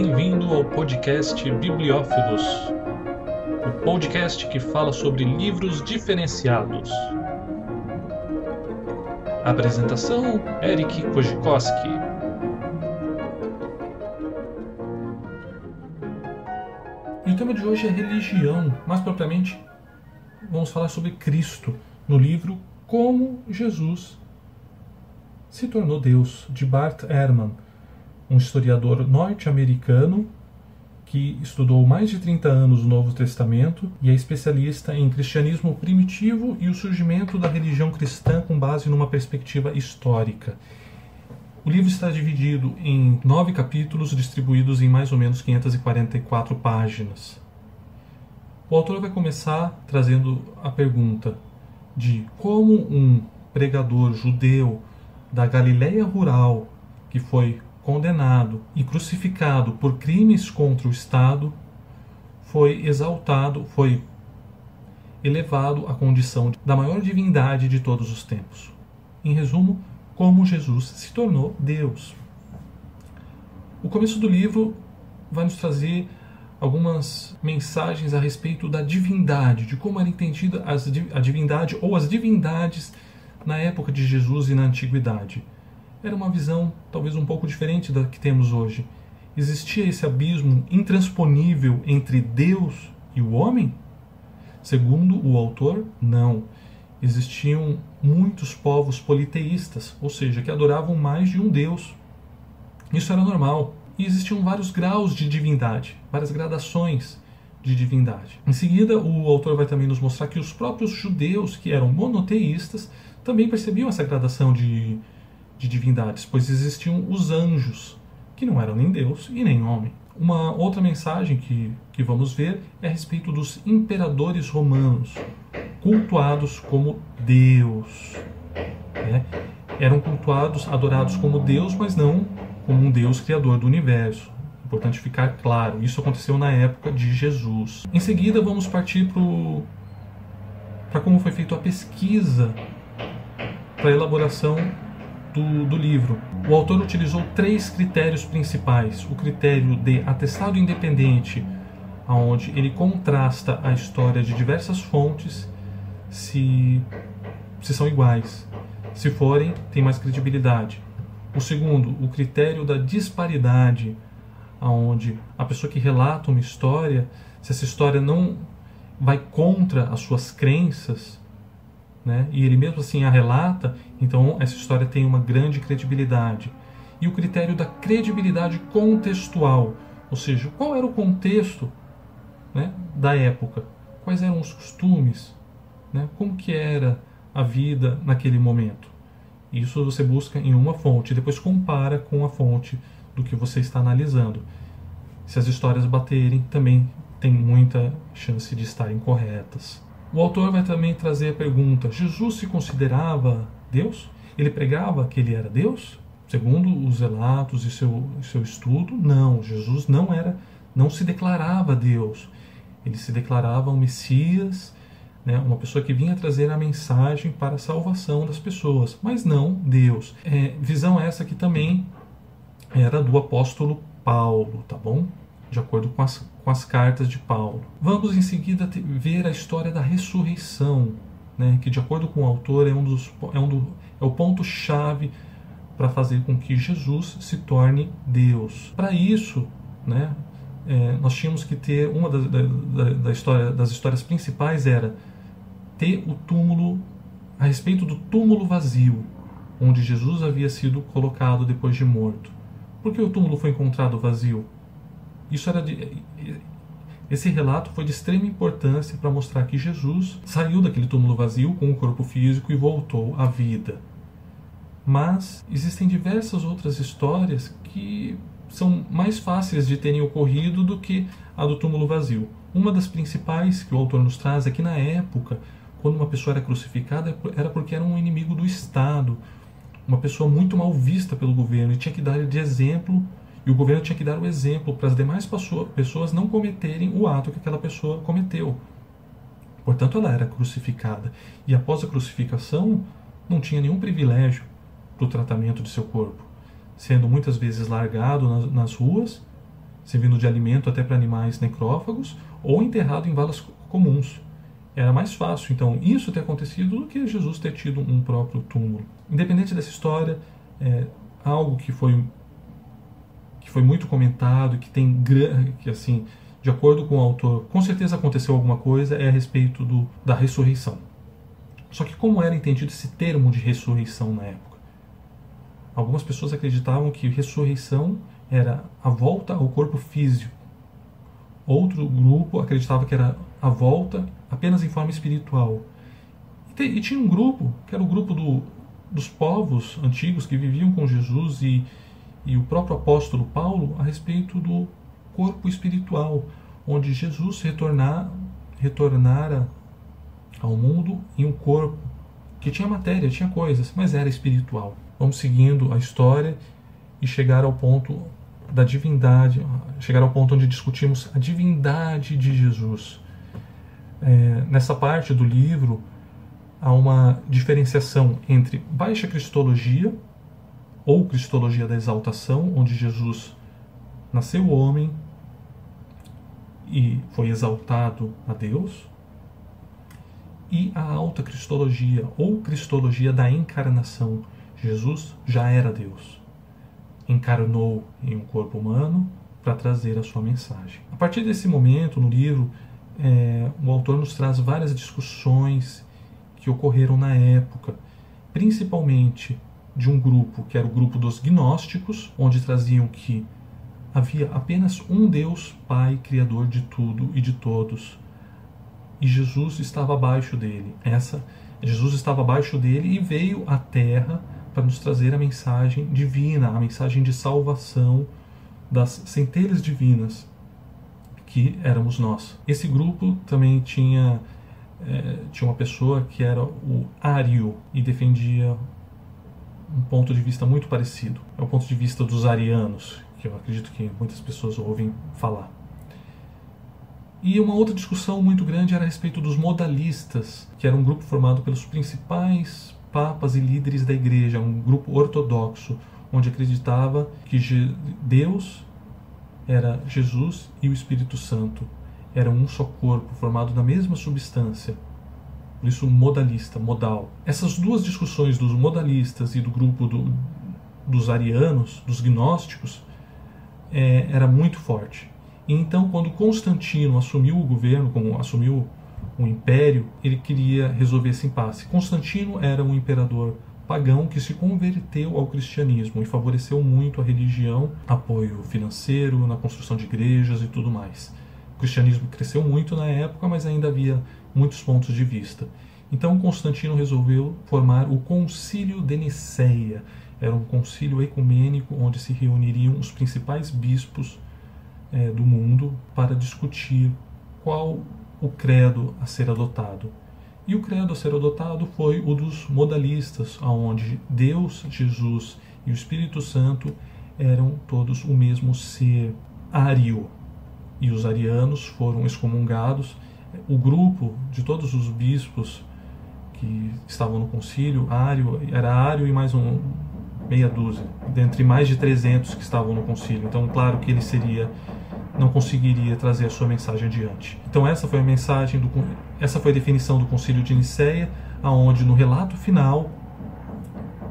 Bem-vindo ao podcast Bibliófilos, o podcast que fala sobre livros diferenciados. Apresentação: Eric Kojikoski. E o tema de hoje é religião, mais propriamente, vamos falar sobre Cristo no livro Como Jesus se tornou Deus, de Bart Ehrman um historiador norte-americano que estudou mais de 30 anos o Novo Testamento e é especialista em cristianismo primitivo e o surgimento da religião cristã com base numa perspectiva histórica. O livro está dividido em nove capítulos, distribuídos em mais ou menos 544 páginas. O autor vai começar trazendo a pergunta de como um pregador judeu da Galileia rural, que foi condenado e crucificado por crimes contra o Estado, foi exaltado, foi elevado à condição da maior divindade de todos os tempos. Em resumo, como Jesus se tornou Deus. O começo do livro vai nos trazer algumas mensagens a respeito da divindade, de como era entendida a divindade ou as divindades na época de Jesus e na antiguidade era uma visão talvez um pouco diferente da que temos hoje. Existia esse abismo intransponível entre Deus e o homem? Segundo o autor, não. Existiam muitos povos politeístas, ou seja, que adoravam mais de um Deus. Isso era normal. E existiam vários graus de divindade, várias gradações de divindade. Em seguida, o autor vai também nos mostrar que os próprios judeus, que eram monoteístas, também percebiam essa gradação de de divindades, pois existiam os anjos, que não eram nem Deus e nem homem. Uma outra mensagem que, que vamos ver é a respeito dos imperadores romanos, cultuados como Deus. Né? Eram cultuados, adorados como Deus, mas não como um Deus criador do universo. Importante ficar claro, isso aconteceu na época de Jesus. Em seguida, vamos partir para como foi feita a pesquisa para a elaboração do, do livro. O autor utilizou três critérios principais: o critério de atestado independente, onde ele contrasta a história de diversas fontes se, se são iguais. Se forem, tem mais credibilidade. O segundo, o critério da disparidade, onde a pessoa que relata uma história, se essa história não vai contra as suas crenças, né? e ele mesmo assim a relata, então essa história tem uma grande credibilidade. E o critério da credibilidade contextual, ou seja, qual era o contexto né, da época, quais eram os costumes, né, como que era a vida naquele momento. Isso você busca em uma fonte, depois compara com a fonte do que você está analisando. Se as histórias baterem, também tem muita chance de estarem corretas. O autor vai também trazer a pergunta: Jesus se considerava Deus? Ele pregava que ele era Deus? Segundo os relatos e seu, seu estudo, não. Jesus não era, não se declarava Deus. Ele se declarava um Messias, né, uma pessoa que vinha trazer a mensagem para a salvação das pessoas, mas não Deus. É, visão essa que também era do apóstolo Paulo, tá bom? De acordo com as com as cartas de Paulo. Vamos em seguida ver a história da ressurreição, né, que de acordo com o autor é, um dos, é, um do, é o ponto chave para fazer com que Jesus se torne Deus. Para isso, né, é, nós tínhamos que ter uma das, da, da história, das histórias principais era ter o túmulo a respeito do túmulo vazio, onde Jesus havia sido colocado depois de morto. Por que o túmulo foi encontrado vazio? Isso era de, esse relato foi de extrema importância para mostrar que Jesus saiu daquele túmulo vazio com o corpo físico e voltou à vida. Mas existem diversas outras histórias que são mais fáceis de terem ocorrido do que a do túmulo vazio. Uma das principais que o autor nos traz é que na época, quando uma pessoa era crucificada, era porque era um inimigo do Estado, uma pessoa muito mal vista pelo governo e tinha que dar de exemplo e o governo tinha que dar o exemplo para as demais pessoas não cometerem o ato que aquela pessoa cometeu. Portanto, ela era crucificada. E após a crucificação, não tinha nenhum privilégio para o tratamento de seu corpo, sendo muitas vezes largado nas, nas ruas, servindo de alimento até para animais necrófagos, ou enterrado em valas comuns. Era mais fácil, então, isso ter acontecido do que Jesus ter tido um próprio túmulo. Independente dessa história, é, algo que foi foi muito comentado, que tem que assim, de acordo com o autor, com certeza aconteceu alguma coisa é a respeito do, da ressurreição. Só que como era entendido esse termo de ressurreição na época? Algumas pessoas acreditavam que ressurreição era a volta ao corpo físico. Outro grupo acreditava que era a volta apenas em forma espiritual. E, e tinha um grupo, que era o grupo do, dos povos antigos que viviam com Jesus e, e o próprio apóstolo Paulo a respeito do corpo espiritual, onde Jesus retornar, retornara ao mundo em um corpo que tinha matéria, tinha coisas, mas era espiritual. Vamos seguindo a história e chegar ao ponto da divindade, chegar ao ponto onde discutimos a divindade de Jesus. É, nessa parte do livro há uma diferenciação entre baixa cristologia ou cristologia da exaltação, onde Jesus nasceu homem e foi exaltado a Deus, e a alta cristologia ou cristologia da encarnação. Jesus já era Deus encarnou em um corpo humano para trazer a sua mensagem. A partir desse momento, no livro, é, o autor nos traz várias discussões que ocorreram na época, principalmente de um grupo que era o grupo dos gnósticos, onde traziam que havia apenas um Deus Pai, Criador de tudo e de todos, e Jesus estava abaixo dele. Essa Jesus estava abaixo dele e veio à Terra para nos trazer a mensagem divina, a mensagem de salvação das centelhas divinas que éramos nós. Esse grupo também tinha é, tinha uma pessoa que era o Ario e defendia um ponto de vista muito parecido. É o ponto de vista dos arianos, que eu acredito que muitas pessoas ouvem falar. E uma outra discussão muito grande era a respeito dos modalistas, que era um grupo formado pelos principais papas e líderes da igreja, um grupo ortodoxo, onde acreditava que Deus era Jesus e o Espírito Santo. Era um só corpo, formado da mesma substância. Isso, modalista, modal. Essas duas discussões dos modalistas e do grupo do, dos arianos, dos gnósticos, é, era muito forte. E então, quando Constantino assumiu o governo, como assumiu o império, ele queria resolver esse impasse. Constantino era um imperador pagão que se converteu ao cristianismo e favoreceu muito a religião, apoio financeiro na construção de igrejas e tudo mais. O cristianismo cresceu muito na época, mas ainda havia muitos pontos de vista. Então Constantino resolveu formar o Concílio de Niceia. Era um concílio ecumênico onde se reuniriam os principais bispos é, do mundo para discutir qual o credo a ser adotado. E o credo a ser adotado foi o dos modalistas, aonde Deus, Jesus e o Espírito Santo eram todos o mesmo ser ário. E os arianos foram excomungados. O grupo de todos os bispos que estavam no concílio, ário, era ário e mais um meia dúzia, dentre mais de 300 que estavam no concílio. Então, claro que ele seria não conseguiria trazer a sua mensagem adiante. Então essa foi a mensagem do essa foi a definição do Concílio de Nicéia, aonde no relato final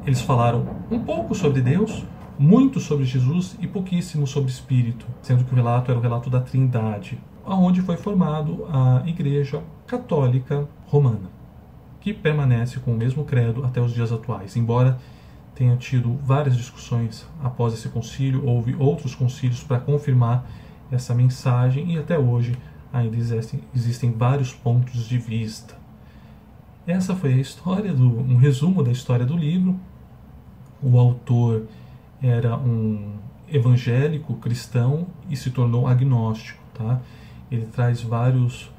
eles falaram um pouco sobre Deus, muito sobre Jesus e pouquíssimo sobre Espírito, sendo que o relato era o relato da Trindade, aonde foi formado a Igreja Católica Romana, que permanece com o mesmo credo até os dias atuais, embora tenha tido várias discussões após esse concílio, houve outros concílios para confirmar essa mensagem e até hoje ainda existem, existem vários pontos de vista. Essa foi a história do um resumo da história do livro. O autor era um evangélico cristão e se tornou agnóstico, tá? Ele traz vários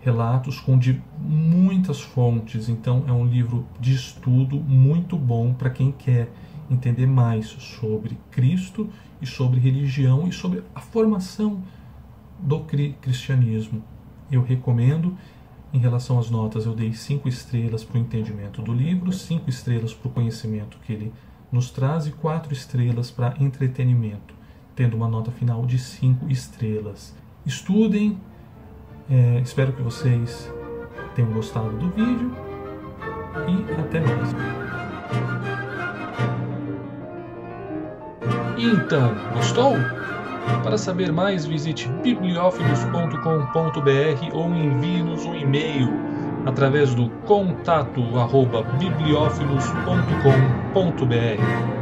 relatos com de muitas fontes, então é um livro de estudo muito bom para quem quer entender mais sobre Cristo e sobre religião e sobre a formação do cristianismo. Eu recomendo. Em relação às notas, eu dei cinco estrelas para o entendimento do livro, cinco estrelas para o conhecimento que ele nos traz e quatro estrelas para entretenimento. tendo uma nota final de 5 estrelas. Estudem, é, espero que vocês tenham gostado do vídeo e até mais. Então, gostou? Para saber mais, visite bibliófilos.com.br ou envie-nos um e-mail através do contato bibliófilos.com.br.